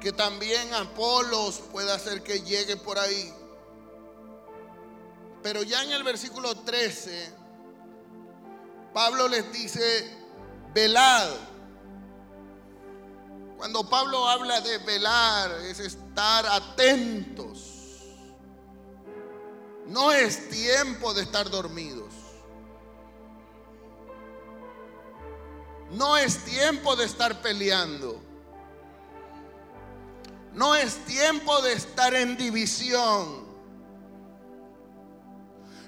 que también Apolos pueda hacer que llegue por ahí. Pero ya en el versículo 13, Pablo les dice, velad. Cuando Pablo habla de velar, es estar atentos. No es tiempo de estar dormidos. No es tiempo de estar peleando. No es tiempo de estar en división.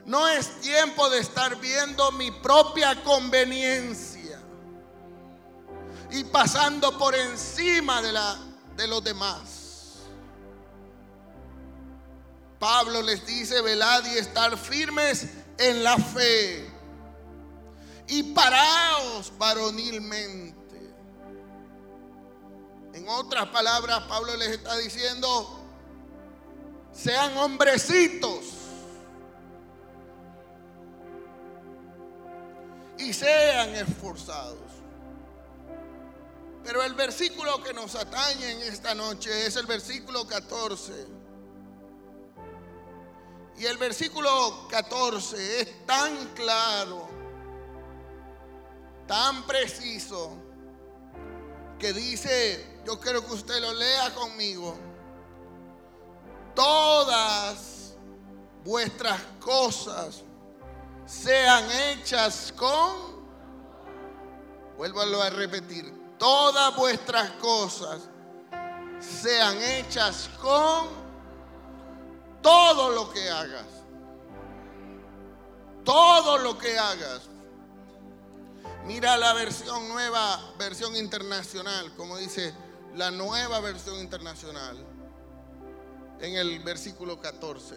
No es tiempo de estar viendo mi propia conveniencia y pasando por encima de, la, de los demás. Pablo les dice, velad y estar firmes en la fe y paraos varonilmente. En otras palabras, Pablo les está diciendo, sean hombrecitos y sean esforzados. Pero el versículo que nos atañe en esta noche es el versículo 14. Y el versículo 14 es tan claro, tan preciso, que dice, yo quiero que usted lo lea conmigo, todas vuestras cosas sean hechas con, vuélvalo a repetir, todas vuestras cosas sean hechas con todo lo que hagas. Todo lo que hagas. Mira la versión nueva, versión internacional, como dice la nueva versión internacional, en el versículo 14.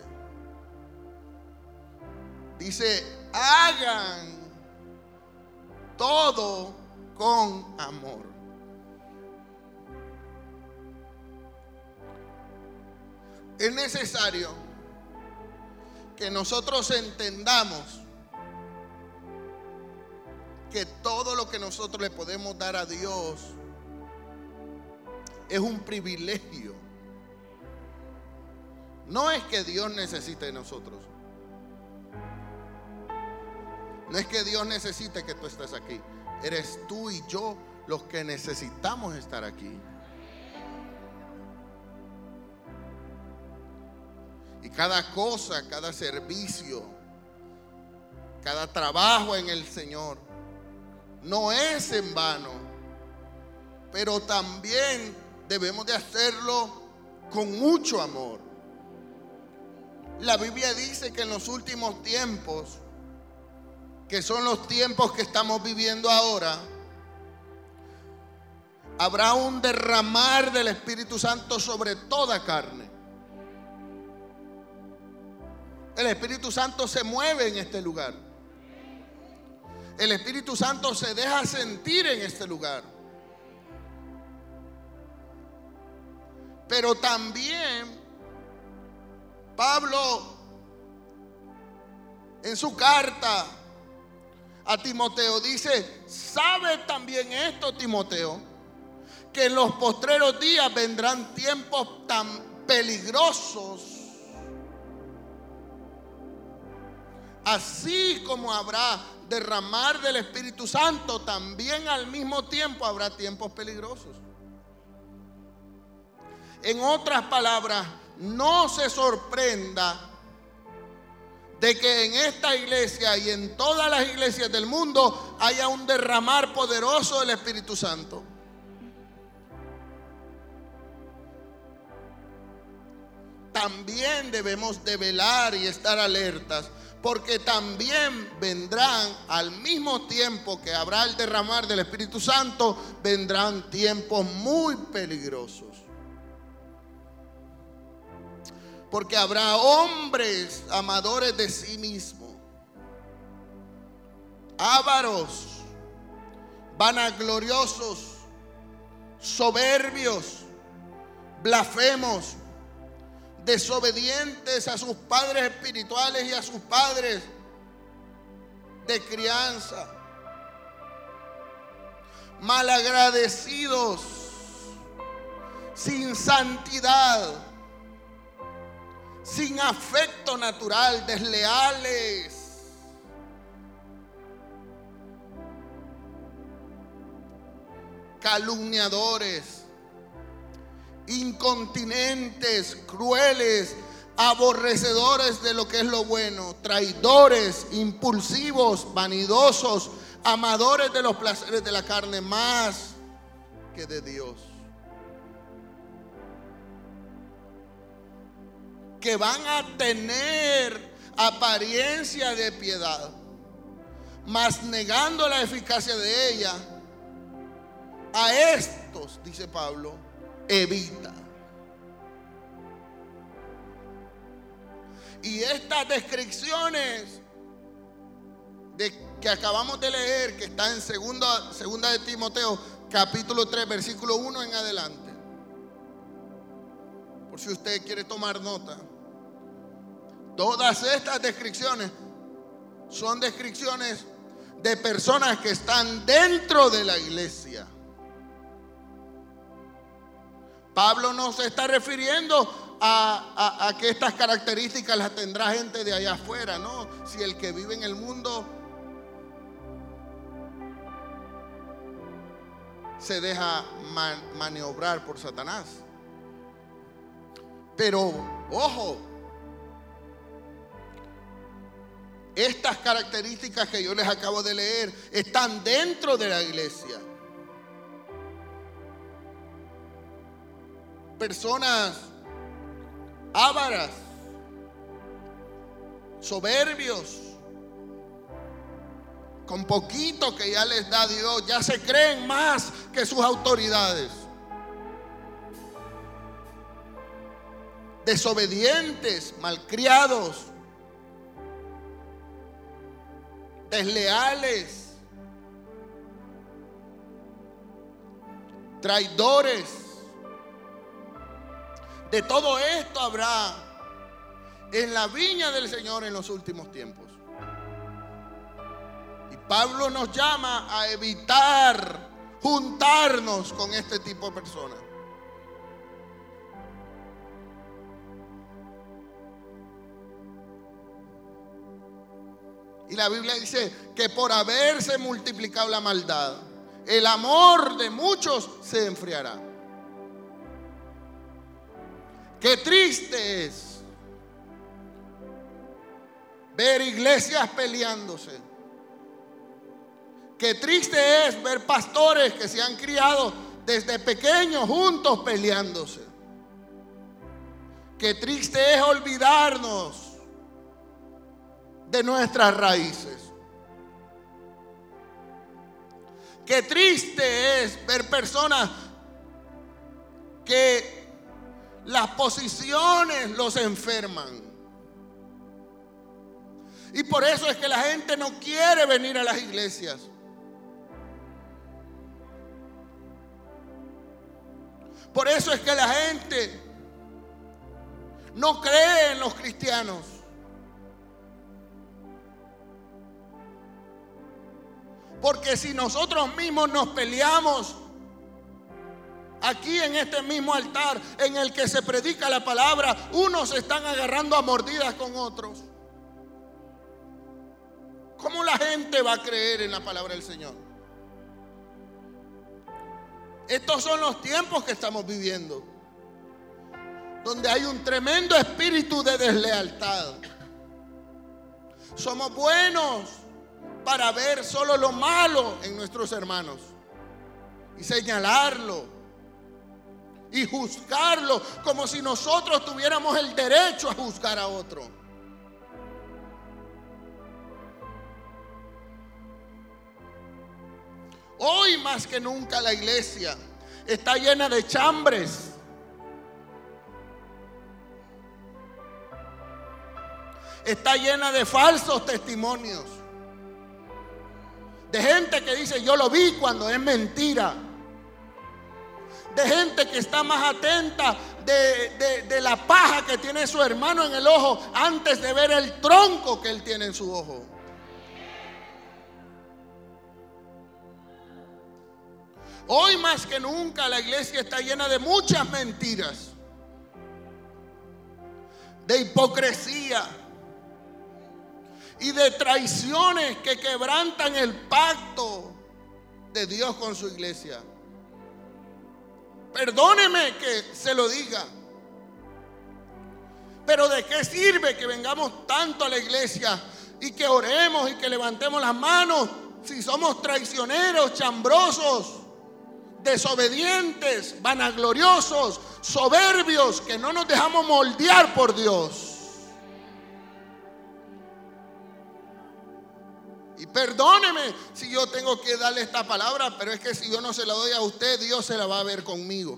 Dice, hagan todo con amor. Es necesario que nosotros entendamos que todo lo que nosotros le podemos dar a Dios es un privilegio. No es que Dios necesite de nosotros. No es que Dios necesite que tú estés aquí. Eres tú y yo los que necesitamos estar aquí. Y cada cosa, cada servicio, cada trabajo en el Señor no es en vano, pero también debemos de hacerlo con mucho amor. La Biblia dice que en los últimos tiempos que son los tiempos que estamos viviendo ahora, habrá un derramar del Espíritu Santo sobre toda carne. El Espíritu Santo se mueve en este lugar. El Espíritu Santo se deja sentir en este lugar. Pero también Pablo en su carta a Timoteo. Dice, ¿sabe también esto, Timoteo? Que en los postreros días vendrán tiempos tan peligrosos. Así como habrá derramar del Espíritu Santo, también al mismo tiempo habrá tiempos peligrosos. En otras palabras, no se sorprenda de que en esta iglesia y en todas las iglesias del mundo haya un derramar poderoso del Espíritu Santo. También debemos de velar y estar alertas, porque también vendrán al mismo tiempo que habrá el derramar del Espíritu Santo, vendrán tiempos muy peligrosos. Porque habrá hombres amadores de sí mismos, ávaros, vanagloriosos, soberbios, blasfemos, desobedientes a sus padres espirituales y a sus padres de crianza, malagradecidos, sin santidad, sin afecto natural, desleales. calumniadores, incontinentes, crueles, aborrecedores de lo que es lo bueno, traidores, impulsivos, vanidosos, amadores de los placeres de la carne más que de Dios. Que van a tener apariencia de piedad, mas negando la eficacia de ella, a estos, dice Pablo, evita. Y estas descripciones de, que acabamos de leer, que está en segunda, segunda de Timoteo, capítulo 3, versículo 1 en adelante. Por si usted quiere tomar nota. Todas estas descripciones son descripciones de personas que están dentro de la iglesia. Pablo no se está refiriendo a, que estas características las tendrá gente de allá afuera, ¿no? Si el que vive en el mundo se deja maniobrar por Satanás. Pero, ojo, estas características que yo les acabo de leer están dentro de la iglesia. Personas ávaras, soberbios, con poquito que ya les da Dios, ya se creen más que sus autoridades. Desobedientes, malcriados, desleales, traidores, de todo esto habrá en la viña del Señor en los últimos tiempos. Y Pablo nos llama a evitar juntarnos con este tipo de personas. Y la Biblia dice que por haberse multiplicado la maldad, el amor de muchos se enfriará. Qué triste es ver iglesias peleándose. Qué triste es ver pastores que se han criado desde pequeños juntos peleándose. Qué triste es olvidarnos de nuestras raíces. Qué triste es ver personas que las posiciones los enferman. Y por eso es que la gente no quiere venir a las iglesias. Por eso es que la gente no cree en los cristianos. Porque si nosotros mismos nos peleamos aquí en este mismo altar en el que se predica la palabra, unos están agarrando a mordidas con otros. ¿Cómo la gente va a creer en la palabra del Señor? Estos son los tiempos que estamos viviendo, donde hay un tremendo espíritu de deslealtad. Somos buenos para ver solo lo malo en nuestros hermanos y señalarlo y juzgarlo como si nosotros tuviéramos el derecho a juzgar a otro. Hoy más que nunca la iglesia está llena de chambres. Está llena de falsos testimonios. De gente que dice yo lo vi cuando es mentira de gente que está más atenta de, de, la paja que tiene su hermano en el ojo antes de ver el tronco que él tiene en su ojo. Hoy más que nunca la iglesia está llena de muchas mentiras, de hipocresía y de traiciones que quebrantan el pacto de Dios con su iglesia. Perdóneme que se lo diga. Pero ¿de qué sirve que vengamos tanto a la iglesia y que oremos y que levantemos las manos si somos traicioneros, chambrosos, desobedientes, vanagloriosos, soberbios, que no nos dejamos moldear por Dios? Y perdóneme si yo tengo que darle esta palabra, pero es que si yo no se la doy a usted, Dios se la va a ver conmigo.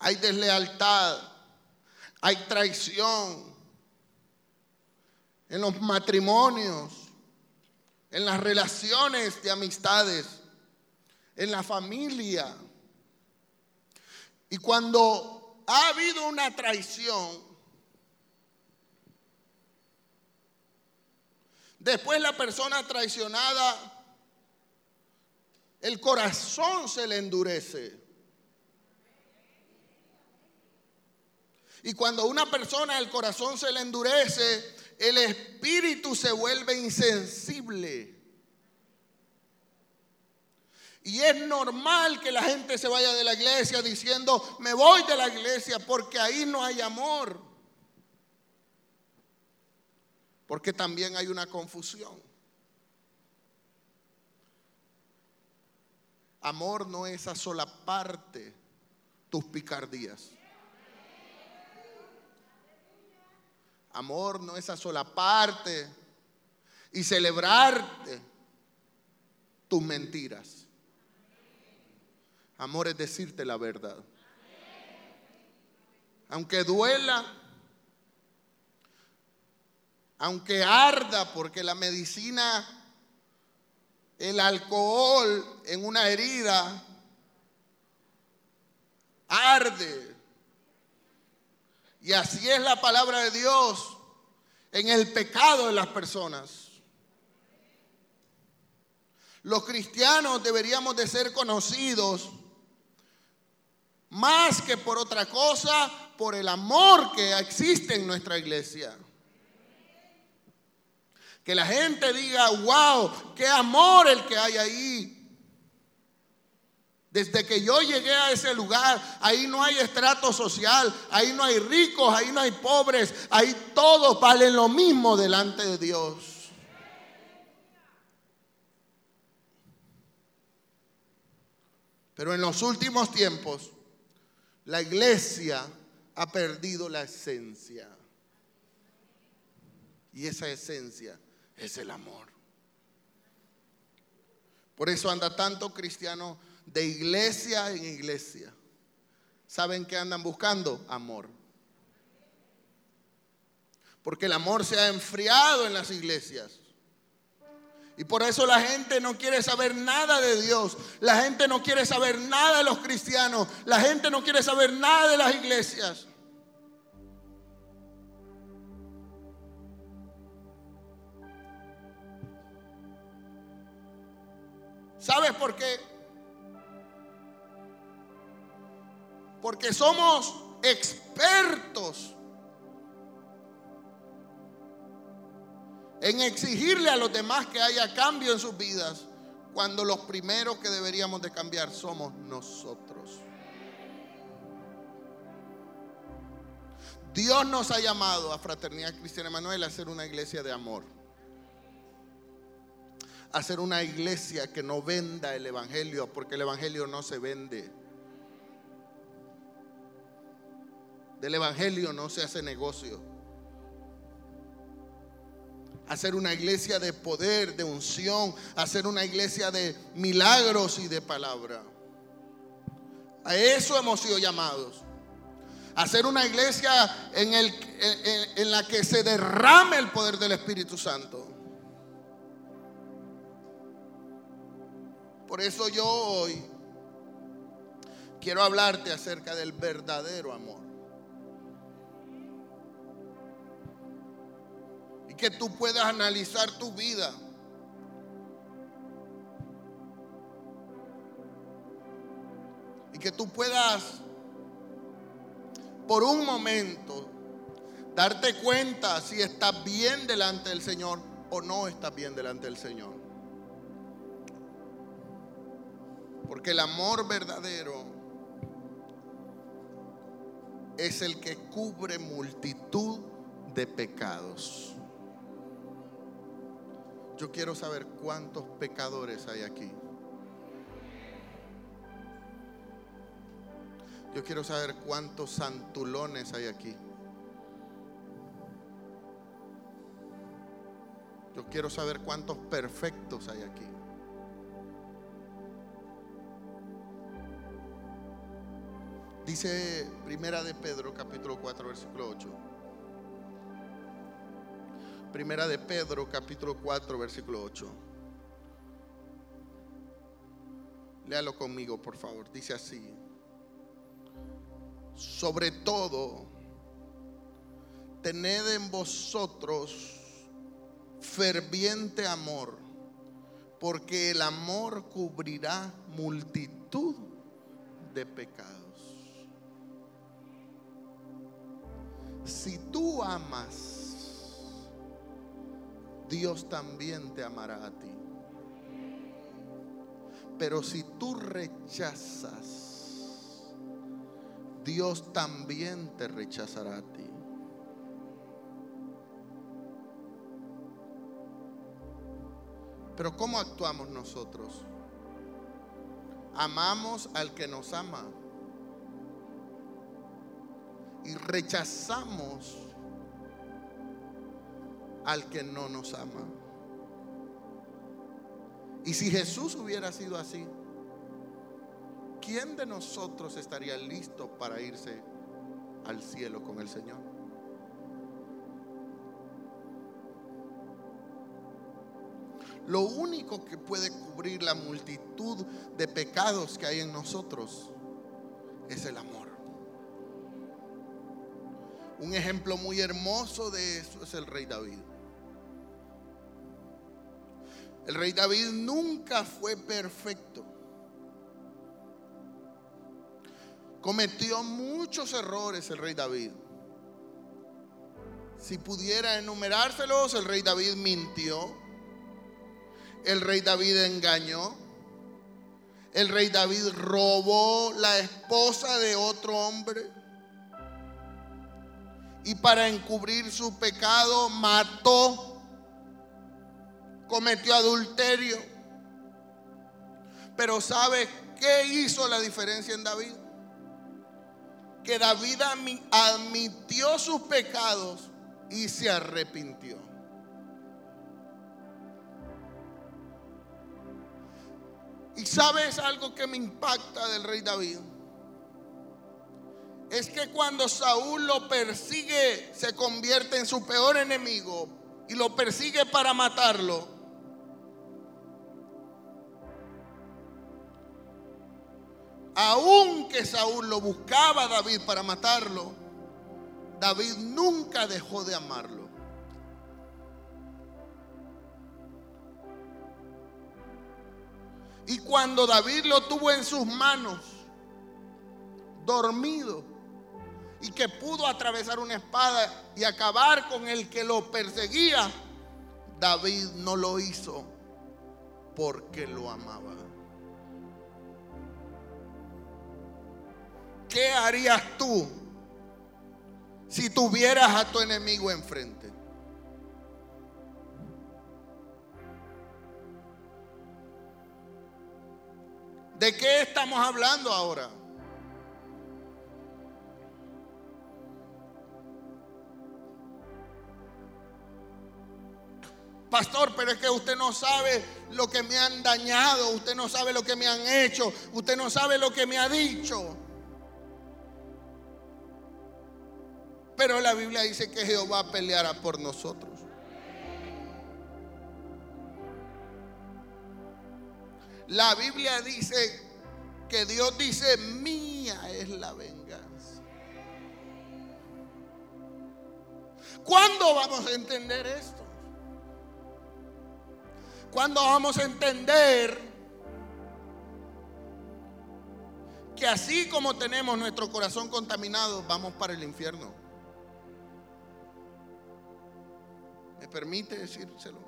Hay deslealtad, hay traición en los matrimonios, en las relaciones de amistades, en la familia. Y cuando ha habido una traición, después la persona traicionada, el corazón se le endurece. Y cuando una persona el corazón se le endurece, el espíritu se vuelve insensible. Y es normal que la gente se vaya de la iglesia diciendo, me voy de la iglesia porque ahí no hay amor. Porque también hay una confusión. Amor no es a sola parte tus picardías. Amor no es a sola parte y celebrarte tus mentiras. Amor es decirte la verdad. Aunque duela, aunque arda, porque la medicina, el alcohol en una herida, arde. Y así es la palabra de Dios en el pecado de las personas. Los cristianos deberíamos de ser conocidos más que por otra cosa, por el amor que existe en nuestra iglesia. Que la gente diga, wow, qué amor el que hay ahí. Desde que yo llegué a ese lugar, ahí no hay estrato social, ahí no hay ricos, ahí no hay pobres, ahí todos valen lo mismo delante de Dios. Pero en los últimos tiempos, la iglesia ha perdido la esencia. Y esa esencia es el amor. Por eso anda tanto cristiano de iglesia en iglesia. ¿Saben qué andan buscando? Amor. Porque el amor se ha enfriado en las iglesias. Y por eso la gente no quiere saber nada de Dios. La gente no quiere saber nada de los cristianos. La gente no quiere saber nada de las iglesias. ¿Sabes por qué? Porque somos expertos en exigirle a los demás que haya cambio en sus vidas, cuando los primeros que deberíamos de cambiar somos nosotros. Dios nos ha llamado a Fraternidad Cristiana Emanuel a ser una iglesia de amor. A ser una iglesia que no venda el Evangelio, porque el Evangelio no se vende. Del Evangelio no se hace negocio hacer una iglesia de poder, de unción, hacer una iglesia de milagros y de palabra. A eso hemos sido llamados. Hacer una iglesia en, la que se derrame el poder del Espíritu Santo. Por eso yo hoy quiero hablarte acerca del verdadero amor. Que tú puedas analizar tu vida. Y que tú puedas, por un momento, darte cuenta si estás bien delante del Señor o no estás bien delante del Señor. Porque el amor verdadero es el que cubre multitud de pecados. Yo quiero saber cuántos pecadores hay aquí. Yo quiero saber cuántos santulones hay aquí. Yo quiero saber cuántos perfectos hay aquí. Dice Primera de Pedro, capítulo 4, versículo 8. Primera de Pedro, capítulo 4, versículo 8. Léalo conmigo, por favor. Dice así. Sobre todo, tened en vosotros ferviente amor, porque el amor cubrirá multitud de pecados. Si tú amas, Dios también te amará a ti. Pero si tú rechazas, Dios también te rechazará a ti. Pero ¿cómo actuamos nosotros? Amamos al que nos ama y rechazamos al que no nos ama. Y si Jesús hubiera sido así, ¿quién de nosotros estaría listo para irse al cielo con el Señor? Lo único que puede cubrir la multitud de pecados que hay en nosotros es el amor. Un ejemplo muy hermoso de eso es el rey David. El rey David nunca fue perfecto. Cometió muchos errores el rey David. Si pudiera enumerárselos, el rey David mintió. El rey David engañó. El rey David robó la esposa de otro hombre y para encubrir su pecado mató, cometió adulterio. Pero ¿sabe qué hizo la diferencia en David? Que David admitió sus pecados y se arrepintió. ¿Y sabes algo que me impacta del rey David? es que cuando Saúl lo persigue, se convierte en su peor enemigo y lo persigue para matarlo. Aunque Saúl lo buscaba a David para matarlo, David nunca dejó de amarlo. Y cuando David lo tuvo en sus manos, dormido, y que pudo atravesar una espada y acabar con el que lo perseguía, David no lo hizo porque lo amaba. ¿Qué harías tú si tuvieras a tu enemigo enfrente? ¿De qué estamos hablando ahora? Pastor, pero es que usted no sabe lo que me han dañado, usted no sabe lo que me han hecho, usted no sabe lo que me ha dicho. Pero la Biblia dice que Jehová peleará por nosotros. La Biblia dice que Dios dice, mía es la venganza. ¿Cuándo vamos a entender esto? ¿Cuándo vamos a entender que así como tenemos nuestro corazón contaminado, vamos para el infierno? Permite decírselo?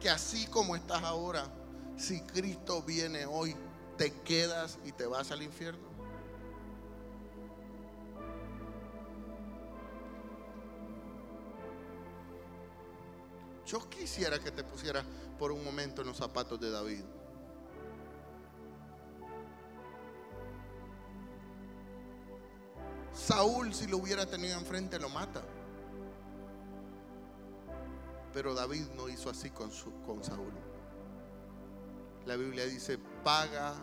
Que así como estás ahora, si Cristo viene hoy, te quedas y te vas al infierno. Yo quisiera que te pusieras por un momento en los zapatos de David. Saúl si lo hubiera tenido enfrente lo mata. Pero David no hizo así con, con Saúl. La Biblia dice, paga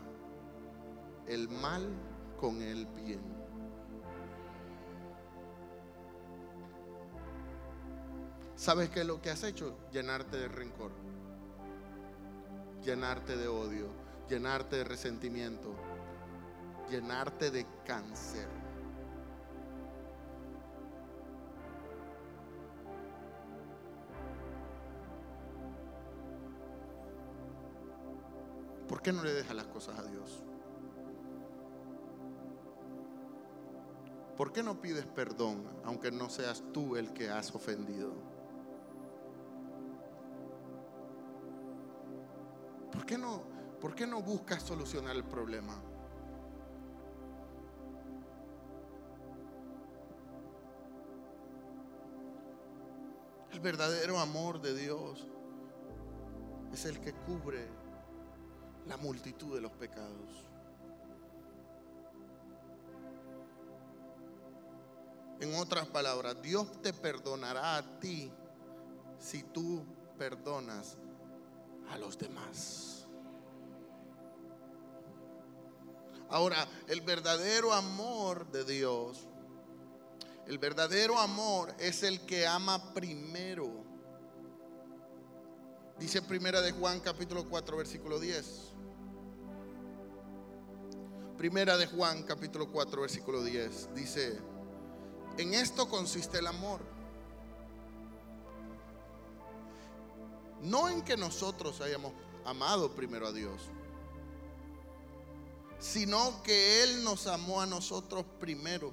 el mal con el bien. ¿Sabes qué es lo que has hecho? Llenarte de rencor, llenarte de odio, llenarte de resentimiento, llenarte de cáncer. ¿Por qué no le dejas las cosas a Dios? ¿Por qué no pides perdón aunque no seas tú el que has ofendido? ¿Por qué no, por qué no buscas solucionar el problema? El verdadero amor de Dios es el que cubre la multitud de los pecados. En otras palabras, Dios te perdonará a ti si tú perdonas a los demás. Ahora, el verdadero amor de Dios, el verdadero amor es el que ama primero. Dice primera de Juan capítulo 4 versículo 10. Primera de Juan capítulo 4 versículo 10 dice, en esto consiste el amor. No en que nosotros hayamos amado primero a Dios, sino que Él nos amó a nosotros primero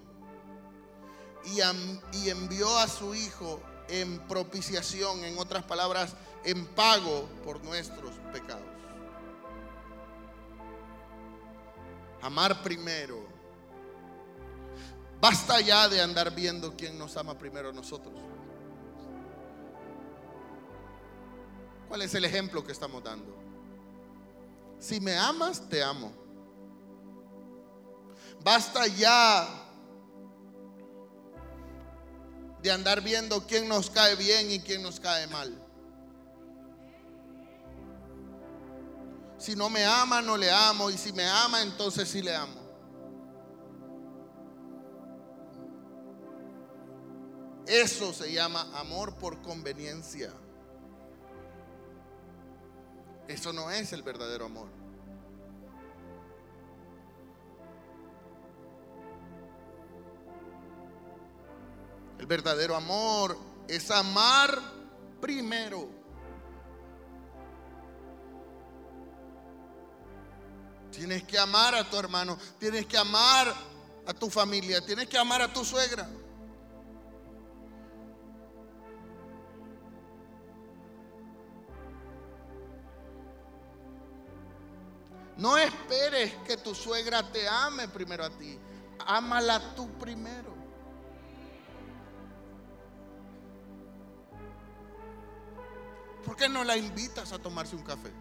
y, y envió a su Hijo en propiciación, en otras palabras, en pago por nuestros pecados. Amar primero. Basta ya de andar viendo quién nos ama primero a nosotros. ¿Cuál es el ejemplo que estamos dando? Si me amas, te amo. Basta ya de andar viendo quién nos cae bien y quién nos cae mal. Si no me ama, no le amo. Y si me ama, entonces sí le amo. Eso se llama amor por conveniencia. Eso no es el verdadero amor. El verdadero amor es amar primero. Tienes que amar a tu hermano, tienes que amar a tu familia, tienes que amar a tu suegra. No esperes que tu suegra te ame primero a ti. Ámala tú primero. ¿Por qué no la invitas a tomarse un café?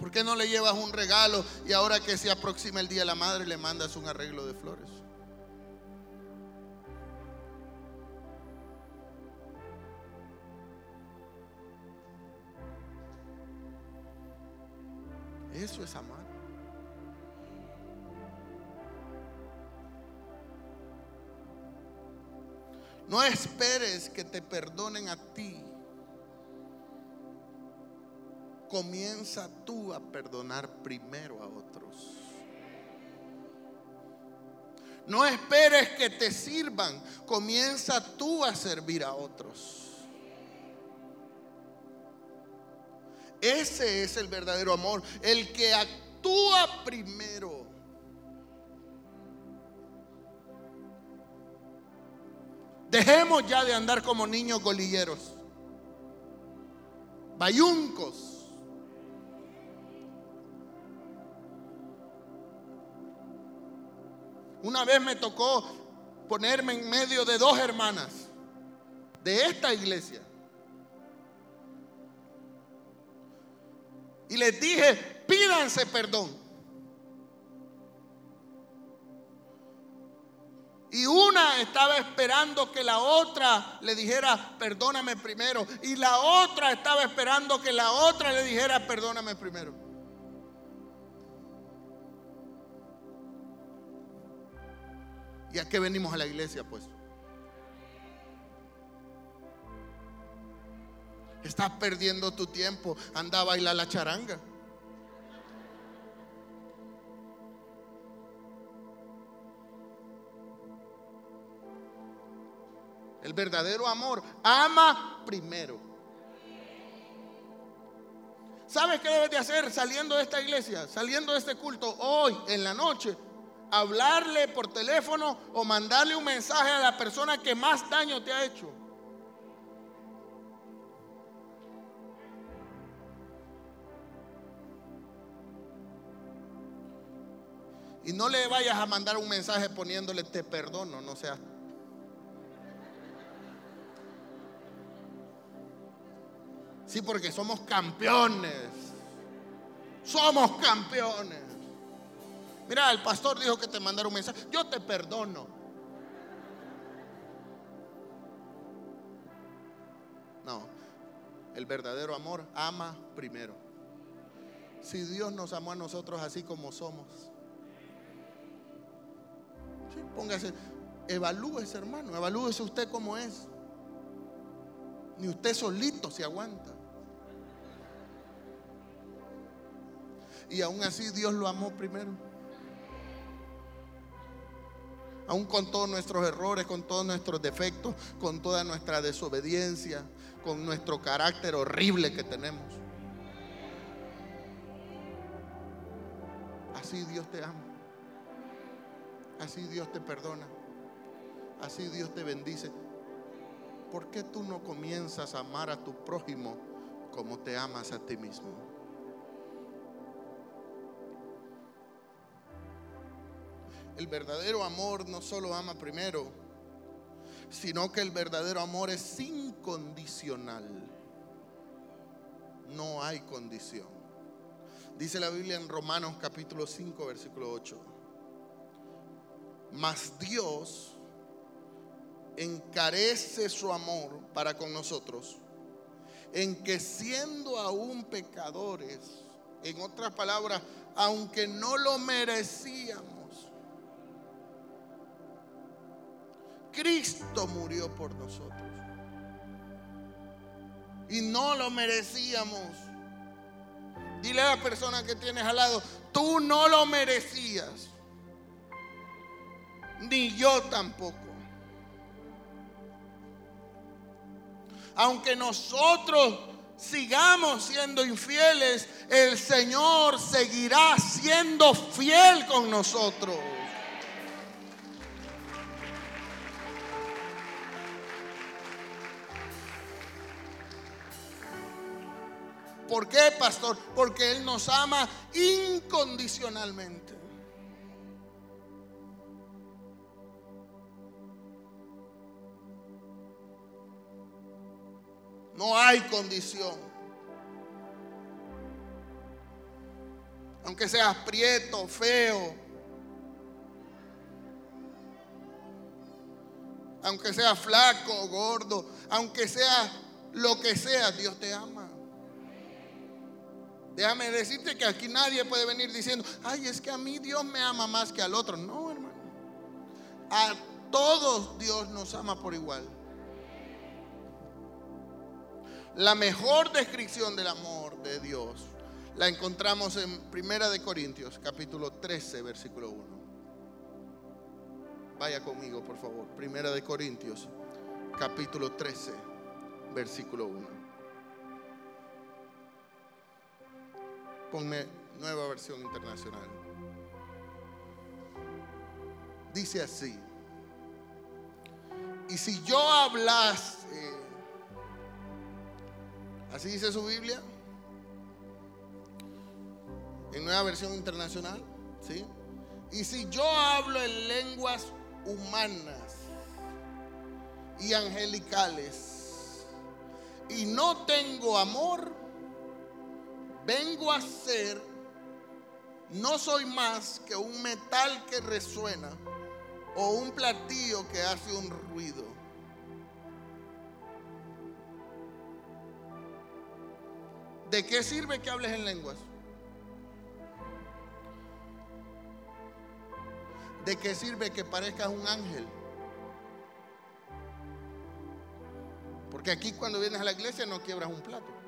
¿Por qué no le llevas un regalo y ahora que se aproxima el Día de la Madre le mandas un arreglo de flores? Eso es amar. No esperes que te perdonen a ti. Comienza tú a perdonar primero a otros. No esperes que te sirvan. Comienza tú a servir a otros. Ese es el verdadero amor, el que actúa primero. Dejemos ya de andar como niños golilleros, bayuncos. Una vez me tocó ponerme en medio de dos hermanas de esta iglesia. Y les dije, pídanse perdón. Y una estaba esperando que la otra le dijera, perdóname primero. Y la otra estaba esperando que la otra le dijera, perdóname primero. ¿Y a qué venimos a la iglesia, pues? Estás perdiendo tu tiempo. Anda a bailar la charanga. El verdadero amor ama primero. ¿Sabes qué debes de hacer saliendo de esta iglesia, saliendo de este culto hoy en la noche? Hablarle por teléfono o mandarle un mensaje a la persona que más daño te ha hecho. Y no le vayas a mandar un mensaje poniéndole te perdono, no seas Sí, porque somos campeones. Somos campeones. Mira, el pastor dijo que te mandara un mensaje. Yo te perdono. No, el verdadero amor ama primero. Si Dios nos amó a nosotros así como somos. Sí, póngase, evalúese hermano, evalúese usted como es. Ni usted solito se aguanta. Y aún así Dios lo amó primero. Aún con todos nuestros errores, con todos nuestros defectos, con toda nuestra desobediencia, con nuestro carácter horrible que tenemos. Así Dios te ama. Así Dios te perdona. Así Dios te bendice. ¿Por qué tú no comienzas a amar a tu prójimo como te amas a ti mismo? El verdadero amor no solo ama primero, sino que el verdadero amor es incondicional. No hay condición. Dice la Biblia en Romanos capítulo 5, versículo 8. Mas Dios encarece su amor para con nosotros en que siendo aún pecadores, en otras palabras, aunque no lo merecíamos, Cristo murió por nosotros. Y no lo merecíamos. Dile a la persona que tienes al lado, tú no lo merecías. Ni yo tampoco. Aunque nosotros sigamos siendo infieles, el Señor seguirá siendo fiel con nosotros. ¿Por qué, pastor? Porque Él nos ama incondicionalmente. No hay condición. Aunque seas prieto, feo. Aunque seas flaco, gordo. Aunque sea lo que sea, Dios te ama. Déjame decirte que aquí nadie puede venir diciendo, ay, es que a mí Dios me ama más que al otro. No, hermano. A todos Dios nos ama por igual. La mejor descripción del amor de Dios la encontramos en Primera de Corintios, capítulo 13, versículo 1. Vaya conmigo, por favor. Primera de Corintios, capítulo 13, versículo 1. Ponme nueva versión internacional. Dice así. Y si yo hablase, así dice su Biblia, en nueva versión internacional, ¿sí? Y si yo hablo en lenguas humanas y angelicales y no tengo amor, vengo a ser, no soy más que un metal que resuena o un platillo que hace un ruido. ¿De qué sirve que hables en lenguas? ¿De qué sirve que parezcas un ángel? Porque aquí cuando vienes a la iglesia no quiebras un plato.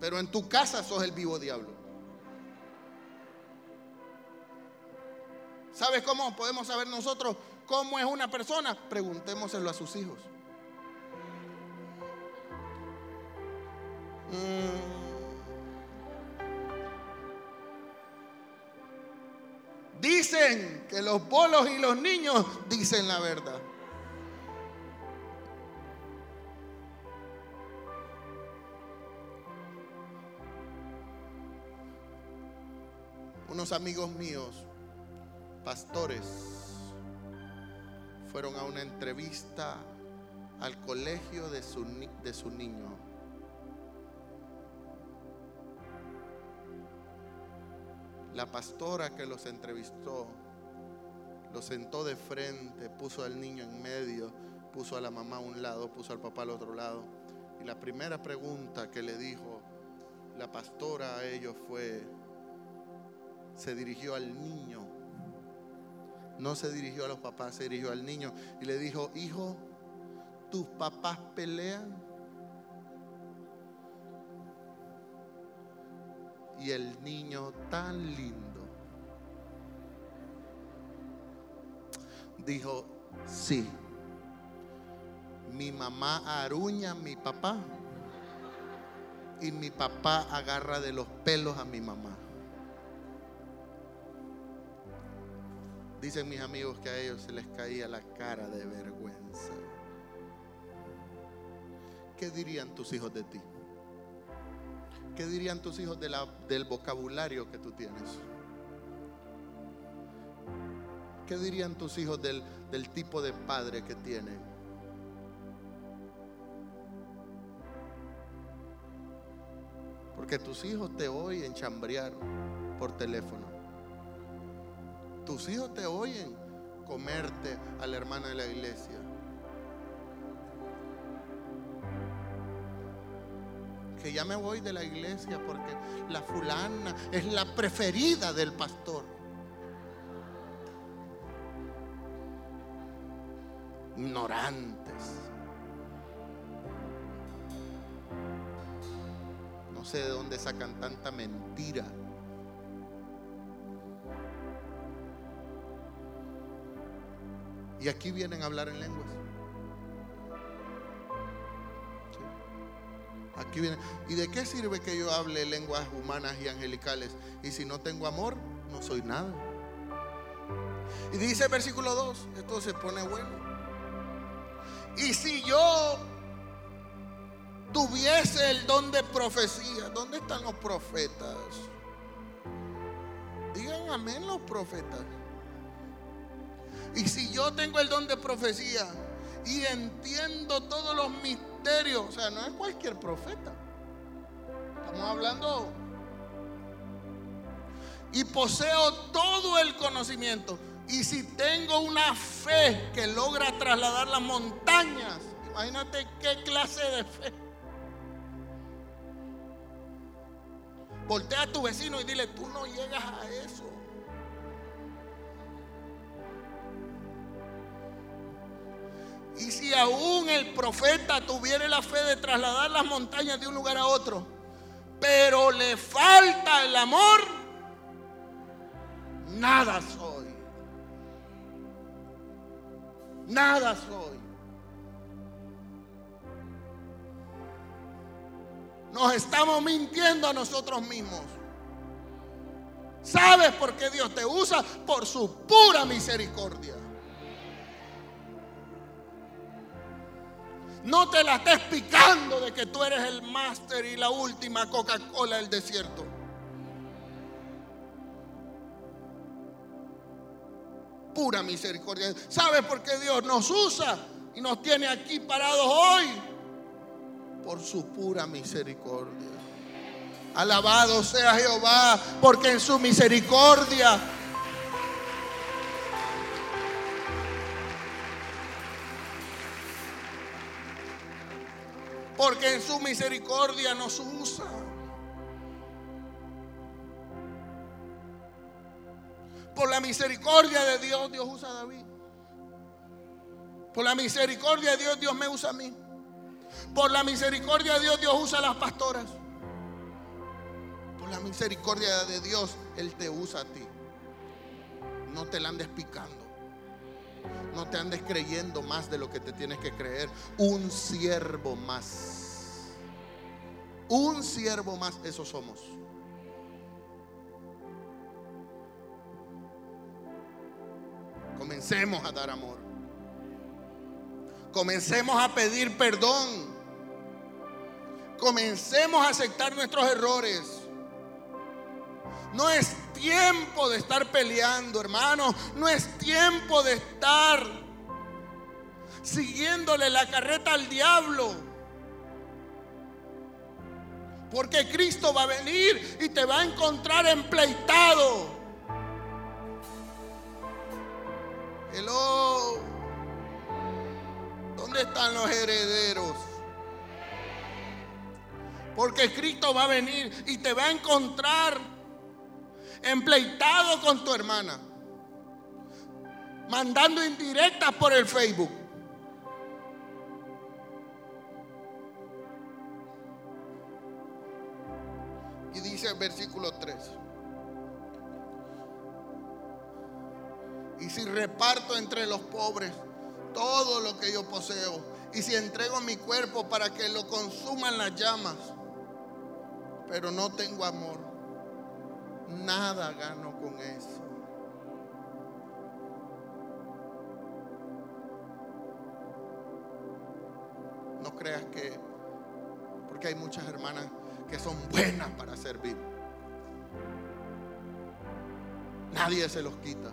Pero en tu casa sos el vivo diablo. ¿Sabes cómo podemos saber nosotros cómo es una persona? Preguntémoselo a sus hijos. Mm. Dicen que los bolos y los niños dicen la verdad. Unos amigos míos, pastores, fueron a una entrevista al colegio de su, de niño. La pastora que los entrevistó los sentó de frente, puso al niño en medio, puso a la mamá a un lado, puso al papá al otro lado. Y la primera pregunta que le dijo la pastora a ellos fue, se dirigió al niño. No se dirigió a los papás, se dirigió al niño y le dijo, hijo, ¿tus papás pelean? Y el niño tan lindo dijo, sí, mi mamá aruña a mi papá y mi papá agarra de los pelos a mi mamá. Dicen mis amigos que a ellos se les caía la cara de vergüenza. ¿Qué dirían tus hijos de ti? ¿Qué dirían tus hijos del vocabulario que tú tienes? ¿Qué dirían tus hijos del, tipo de padre que tienen? Porque tus hijos te oyen chambrear por teléfono. Tus hijos te oyen comerte a la hermana de la iglesia. Que ya me voy de la iglesia porque la fulana es la preferida del pastor. Ignorantes. No sé de dónde sacan tanta mentira. Y aquí vienen a hablar en lenguas. Aquí vienen. ¿Y de qué sirve que yo hable lenguas humanas y angelicales? Y si no tengo amor, no soy nada. Y dice el versículo 2, esto se pone bueno. Y si yo tuviese el don de profecía, ¿dónde están los profetas? Digan amén los profetas. Y si yo tengo el don de profecía y entiendo todos los misterios, o sea, no es cualquier profeta. Estamos hablando. Y poseo todo el conocimiento. Y si tengo una fe que logra trasladar las montañas, imagínate qué clase de fe. Voltea a tu vecino y dile, tú no llegas a eso. Y si aún el profeta tuviera la fe de trasladar las montañas de un lugar a otro, pero le falta el amor, nada soy. Nada soy. Nos estamos mintiendo a nosotros mismos. ¿Sabes por qué Dios te usa? Por su pura misericordia. No te la estés picando de que tú eres el máster y la última Coca-Cola del desierto. Pura misericordia. ¿Sabes por qué Dios nos usa y nos tiene aquí parados hoy? Por su pura misericordia. Alabado sea Jehová, porque en su misericordia porque en su misericordia nos usa. Por la misericordia de Dios, Dios usa a David. Por la misericordia de Dios, Dios me usa a mí. Por la misericordia de Dios, Dios usa a las pastoras. Por la misericordia de Dios, Él te usa a ti. No te la andes picando. No te andes creyendo más de lo que te tienes que creer. Un siervo más. Un siervo más, eso somos. Comencemos a dar amor. Comencemos a pedir perdón. Comencemos a aceptar nuestros errores. No es tiempo de estar peleando, hermano. No es tiempo de estar siguiéndole la carreta al diablo. Porque Cristo va a venir y te va a encontrar empleitado. Hello. ¿Dónde están los herederos? Porque Cristo va a venir y te va a encontrar empleitado con tu hermana, mandando indirectas por el Facebook. Y dice el versículo 3. Y si reparto entre los pobres todo lo que yo poseo, y si entrego mi cuerpo para que lo consuman las llamas, pero no tengo amor, nada gano con eso. No creas que, porque hay muchas hermanas que son buenas para servir. Nadie se los quita.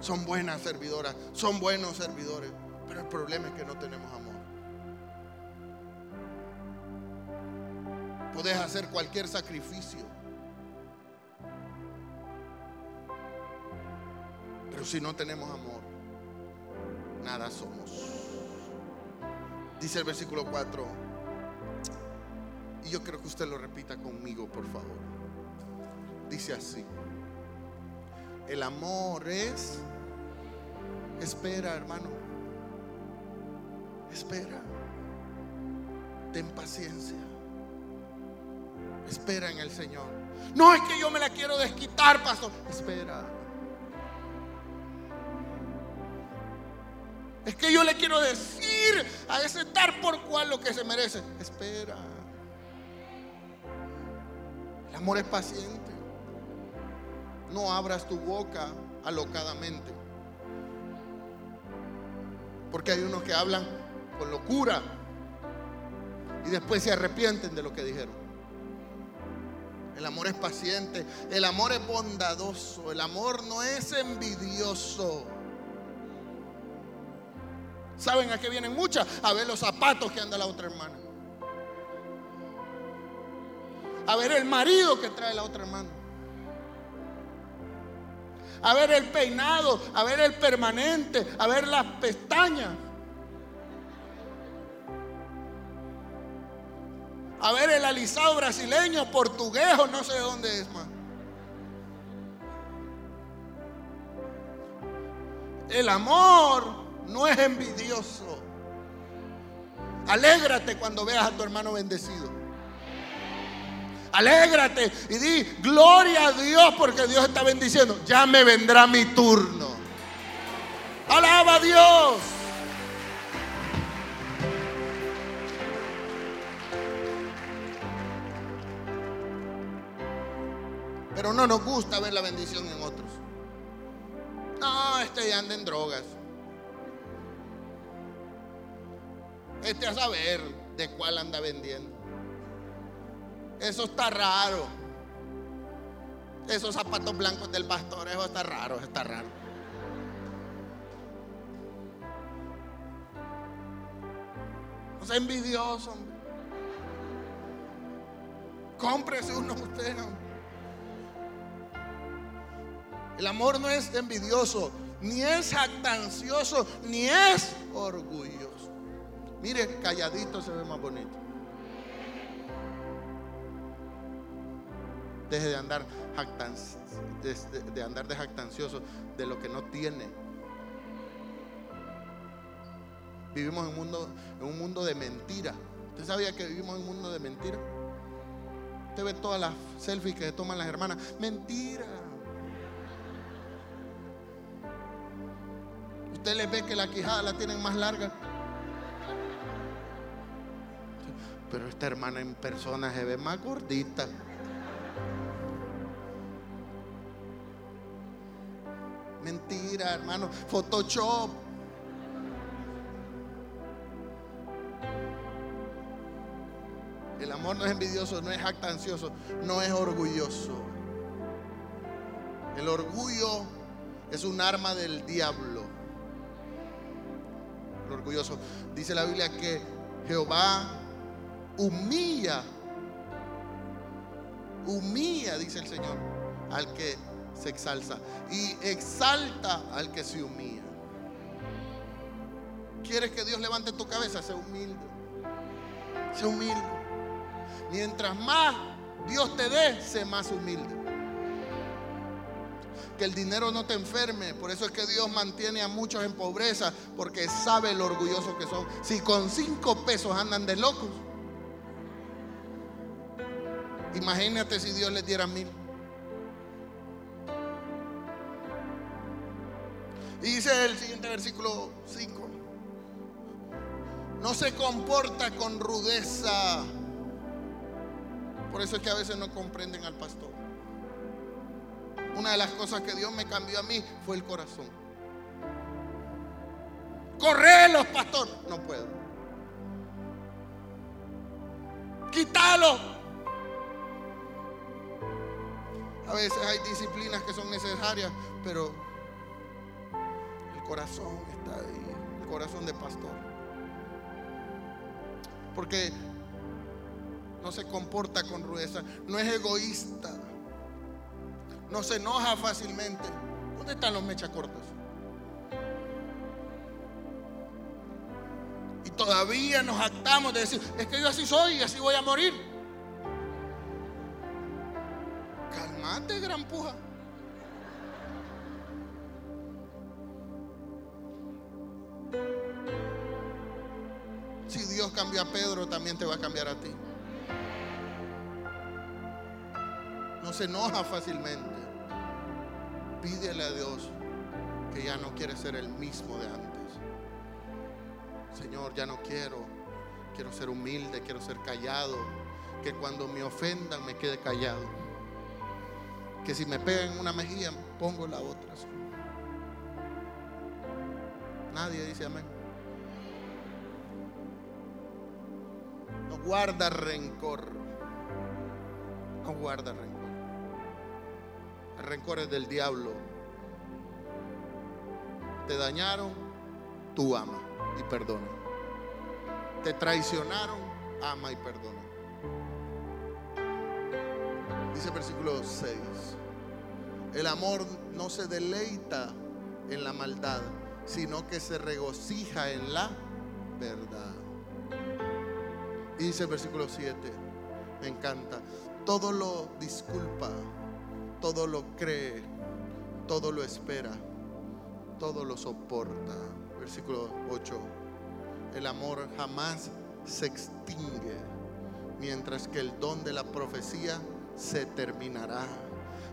Son buenas servidoras, son buenos servidores, pero el problema es que no tenemos amor. Puedes hacer cualquier sacrificio. Pero si no tenemos amor, nada somos. Dice el versículo 4. Y yo creo que usted lo repita conmigo, por favor. Dice así. El amor es... Espera, hermano. Espera. Ten paciencia. Espera en el Señor. No es que yo me la quiero desquitar, pastor. Espera. Es que yo le quiero decir a ese dar por cual lo que se merece. Espera. El amor es paciente. No abras tu boca alocadamente. Porque hay unos que hablan con locura y después se arrepienten de lo que dijeron. El amor es paciente, el amor es bondadoso, el amor no es envidioso. ¿Saben a qué vienen muchas? A ver los zapatos que anda la otra hermana. A ver el marido que trae la otra hermana. A ver el peinado, a ver el permanente, a ver las pestañas. A ver el alisado brasileño, portugués o no sé de dónde es más. El amor no es envidioso. Alégrate cuando veas a tu hermano bendecido. Alégrate y di gloria a Dios porque Dios está bendiciendo. Ya me vendrá mi turno. Alaba a Dios. Pero no nos gusta ver la bendición en otros. No, este ya anda en drogas. Este a saber de cuál anda vendiendo. Eso está raro. Esos zapatos blancos del pastor, eso está raro, está raro. No sea envidioso, hombre. Cómprese uno usted, El amor no es envidioso, ni es jactancioso, ni es orgulloso. Mire, calladito se ve más bonito. Deje de andar de, andar de jactancioso de lo que no tiene. Vivimos en un mundo, en un mundo de mentira. ¿Usted sabía que vivimos en un mundo de mentira? Usted ve todas las selfies que toman las hermanas. Mentira. Usted les ve que la quijada la tienen más larga. Pero esta hermana en persona se ve más gordita. Mentira, hermano. Photoshop. El amor no es envidioso, no es jactancioso, no es orgulloso. El orgullo es un arma del diablo. El orgulloso. Dice la Biblia que Jehová humilla, humilla, dice el Señor, al que se exalza y exalta al que se humilla. ¿Quieres que Dios levante tu cabeza? Sé humilde. Sé humilde. Mientras más Dios te dé, sé más humilde. Que el dinero no te enferme. Por eso es que Dios mantiene a muchos en pobreza. Porque sabe lo orgulloso que son. Si con cinco pesos andan de locos. Imagínate si Dios les diera mil. Y dice el siguiente versículo 5. No se comporta con rudeza. Por eso es que a veces no comprenden al pastor. Una de las cosas que Dios me cambió a mí fue el corazón. Correlos, pastor. No puedo. Quítalo. Veces hay disciplinas que son necesarias, pero el corazón está ahí, el corazón de pastor. Porque no se comporta con rudeza, no es egoísta, no se enoja fácilmente. ¿Dónde están los mechacortos? Y todavía nos actamos de decir, es que yo así soy y así voy a morir. Si Dios cambia a Pedro, también te va a cambiar a ti. No se enoja fácilmente. Pídele a Dios que ya no quiere ser el mismo de antes. Señor, ya no quiero. Quiero ser humilde, quiero ser callado. Que cuando me ofendan me quede callado que si me pegan una mejilla, pongo la otra. Nadie dice amén. No guarda rencor. No guarda rencor. El rencor es del diablo. Te dañaron, tú ama y perdona. Te traicionaron, ama y perdona. Dice el versículo 6. El amor no se deleita en la maldad, sino que se regocija en la verdad. Y dice el versículo 7, me encanta, todo lo disculpa, todo lo cree, todo lo espera, todo lo soporta. Versículo 8, el amor jamás se extingue, mientras que el don de la profecía se terminará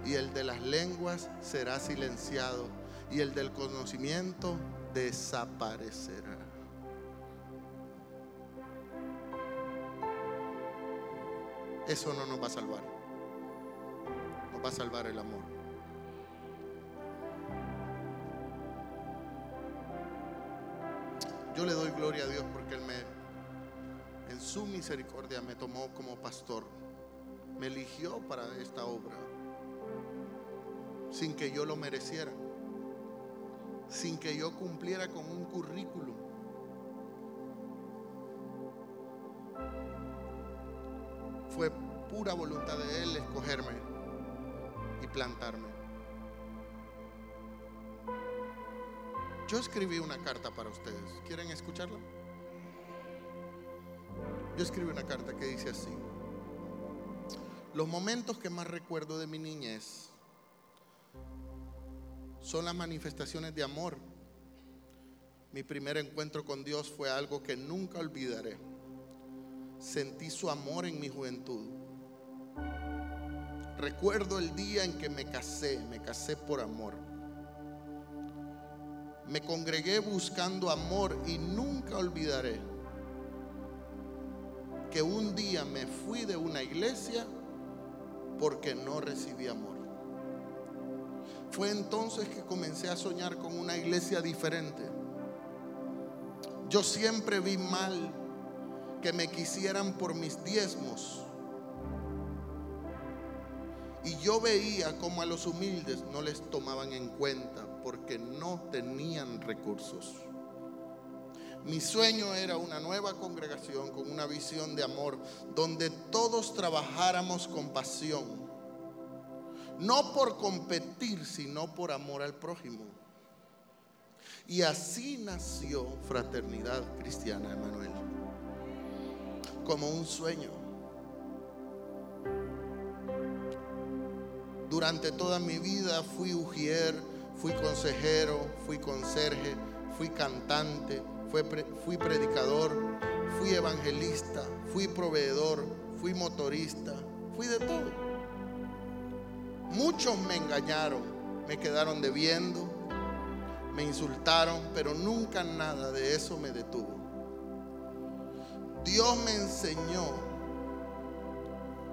y el de las lenguas será silenciado y el del conocimiento desaparecerá. Eso no nos va a salvar. Nos va a salvar el amor. Yo le doy gloria a Dios porque Él me, en su misericordia, me tomó como pastor. Me eligió para esta obra. Sin que yo lo mereciera. Sin que yo cumpliera con un currículum. Fue pura voluntad de Él escogerme y plantarme. Yo escribí una carta para ustedes. ¿Quieren escucharla? Yo escribí una carta que dice así. Los momentos que más recuerdo de mi niñez son las manifestaciones de amor. Mi primer encuentro con Dios fue algo que nunca olvidaré. Sentí su amor en mi juventud. Recuerdo el día en que me casé, me casé por amor. Me congregué buscando amor y nunca olvidaré que un día me fui de una iglesia porque no recibí amor. Fue entonces que comencé a soñar con una iglesia diferente. Yo siempre vi mal que me quisieran por mis diezmos. Y yo veía como a los humildes no les tomaban en cuenta porque no tenían recursos. Mi sueño era una nueva congregación con una visión de amor donde todos trabajáramos con pasión. No por competir, sino por amor al prójimo. Y así nació Fraternidad Cristiana Emanuel. Como un sueño. Durante toda mi vida fui ujier fui consejero, fui conserje, fui cantante, fui, predicador, fui evangelista, fui proveedor, fui motorista, fui de todo. Muchos me engañaron, me quedaron debiendo, me insultaron, pero nunca nada de eso me detuvo. Dios me enseñó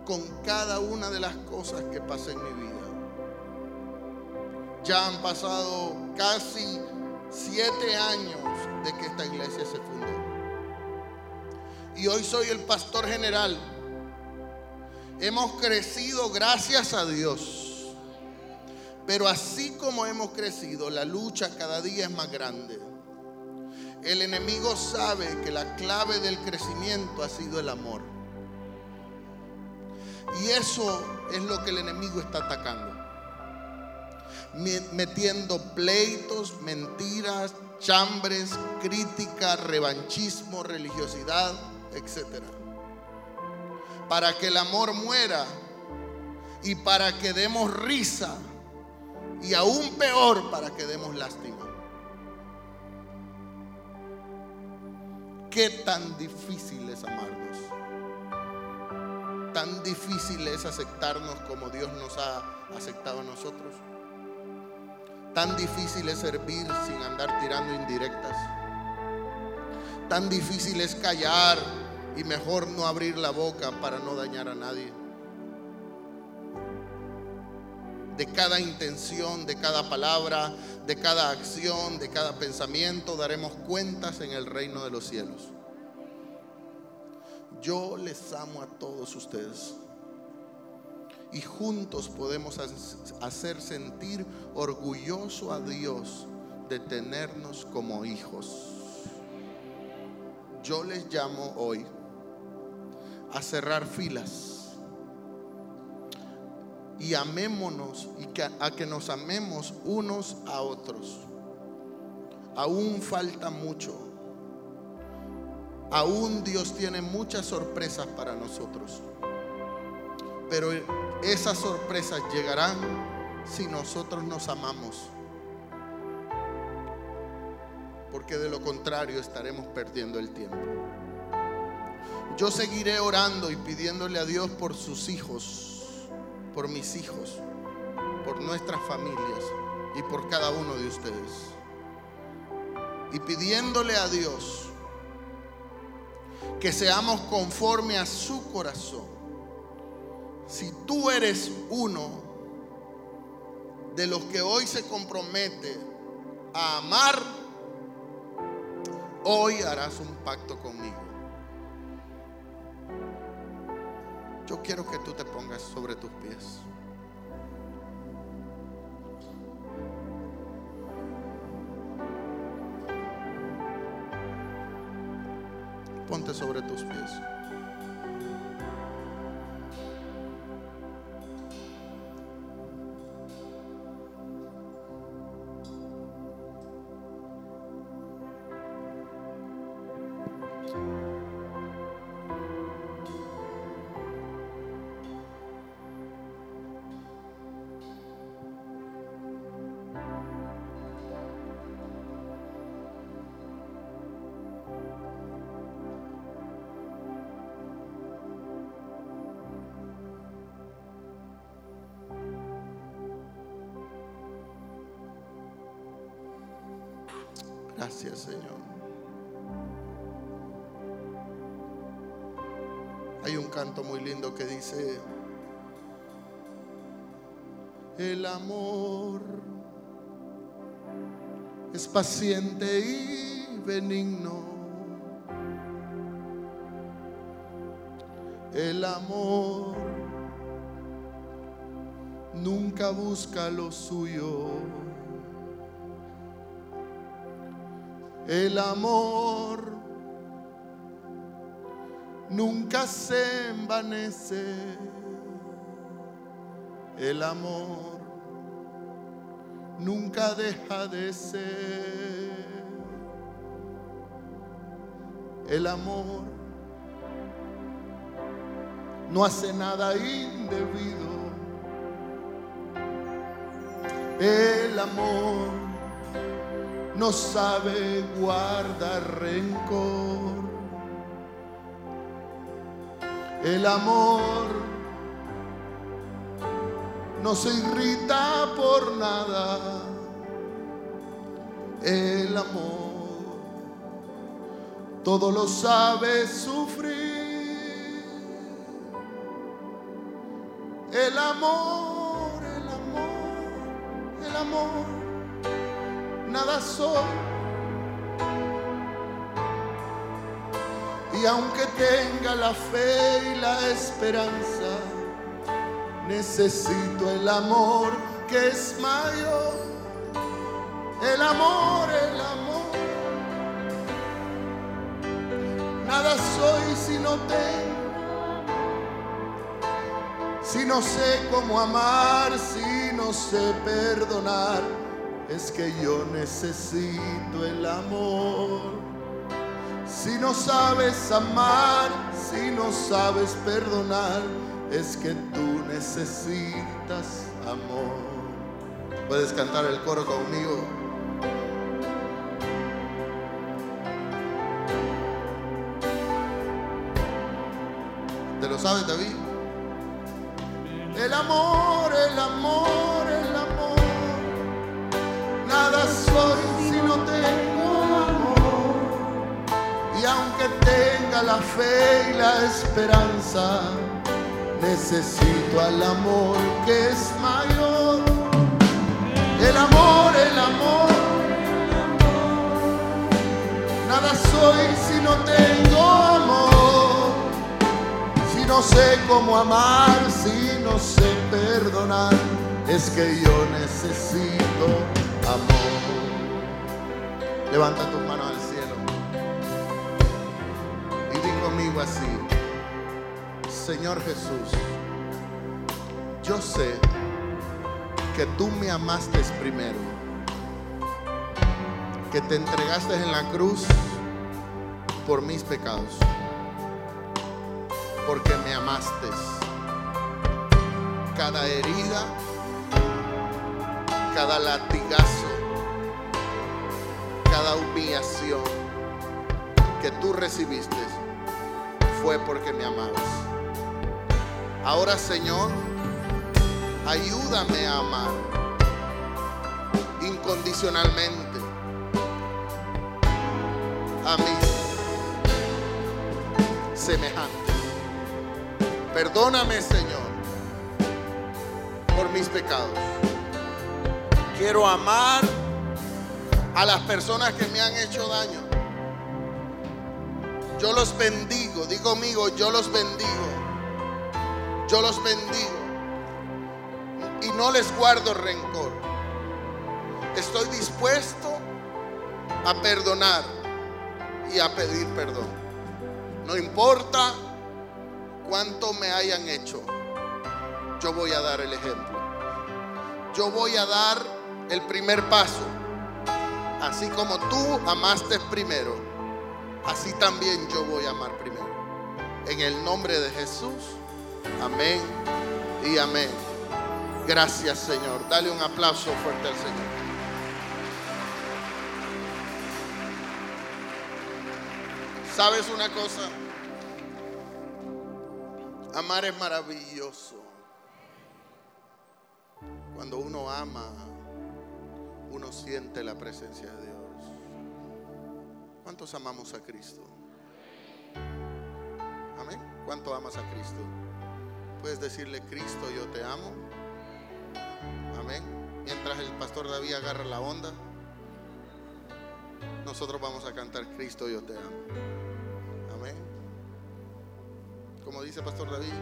con cada una de las cosas que pasé en mi vida. Ya han pasado casi siete años de que esta iglesia se fundó. Y hoy soy el pastor general. Hemos crecido gracias a Dios. Pero así como hemos crecido, la lucha cada día es más grande. El enemigo sabe que la clave del crecimiento ha sido el amor. Y eso es lo que el enemigo está atacando metiendo pleitos, mentiras, chambres, crítica, revanchismo, religiosidad, etc. Para que el amor muera y para que demos risa y aún peor para que demos lástima. ¿Qué tan difícil es amarnos? Tan difícil es aceptarnos como Dios nos ha aceptado a nosotros. Tan difícil es servir sin andar tirando indirectas. Tan difícil es callar y mejor no abrir la boca para no dañar a nadie. De cada intención, de cada palabra, de cada acción, de cada pensamiento daremos cuentas en el reino de los cielos. Yo les amo a todos ustedes y juntos podemos hacer sentir orgulloso a Dios de tenernos como hijos. Yo les llamo hoy a cerrar filas y amémonos y a que nos amemos unos a otros. Aún falta mucho. Aún Dios tiene muchas sorpresas para nosotros. Pero esas sorpresas llegarán si nosotros nos amamos. Porque de lo contrario estaremos perdiendo el tiempo. yo seguiré orando y pidiéndole a Dios por sus hijos, por mis hijos, por nuestras familias y por cada uno de ustedes. Y pidiéndole a Dios que seamos conforme a su corazón. Si tú eres uno de los que hoy se compromete a amar, hoy harás un pacto conmigo. Yo quiero que tú te pongas sobre tus pies. Ponte sobre tus pies. Gracias, Señor. Hay un canto muy lindo que dice, el amor es paciente y benigno. El amor nunca busca lo suyo. El amor nunca se envanece. El amor nunca deja de ser. El amor no hace nada indebido. El amor no sabe guardar rencor. El amor no se irrita por nada. El amor todo lo sabe sufrir. El amor, el amor, el amor nada soy. Y aunque tenga la fe y la esperanza, necesito el amor que es mayor. El amor, el amor. Nada soy si no tengo. Si no sé cómo amar, si no sé perdonar es que yo necesito el amor. Si no sabes amar, si no sabes perdonar, es que tú necesitas amor. Puedes cantar el coro conmigo. ¿Te lo sabes, David? El amor, el amor, la fe y la esperanza, necesito al amor que es mayor. El amor, el amor. Nada soy si no tengo amor. Si no sé cómo amar, si no sé perdonar, es que yo necesito amor. Levanta tus manos Señor Jesús, yo sé que tú me amaste primero, que te entregaste en la cruz por mis pecados, porque me amaste. Cada herida cada latigazo, cada humillación que tú recibiste fue porque me amabas. Ahora, Señor, ayúdame a amar incondicionalmente a mis semejantes. Perdóname, Señor, por mis pecados. Quiero amar a las personas que me han hecho daño. Yo los bendigo, digo conmigo, yo los bendigo. Yo los bendigo. Y no les guardo rencor. Estoy dispuesto a perdonar y a pedir perdón. No importa cuánto me hayan hecho, yo voy a dar el ejemplo. Yo voy a dar el primer paso. Así como tú amaste primero, así también yo voy a amar primero. En el nombre de Jesús, amén y amén. Gracias Señor. Dale un aplauso fuerte al Señor. ¿Sabes una cosa? Amar es maravilloso. Cuando uno ama, uno siente la presencia de Dios. ¿Cuántos amamos a Cristo? Amén. ¿Cuánto amas a Cristo? Puedes decirle, Cristo, yo te amo. Amén. Mientras el pastor David agarra la onda, nosotros vamos a cantar, Cristo, yo te amo. Amén. Como dice Pastor David.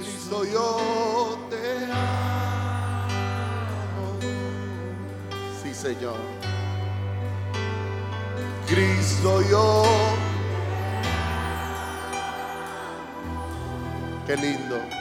Cristo, yo te amo. Señor. Cristo, yo. Qué lindo.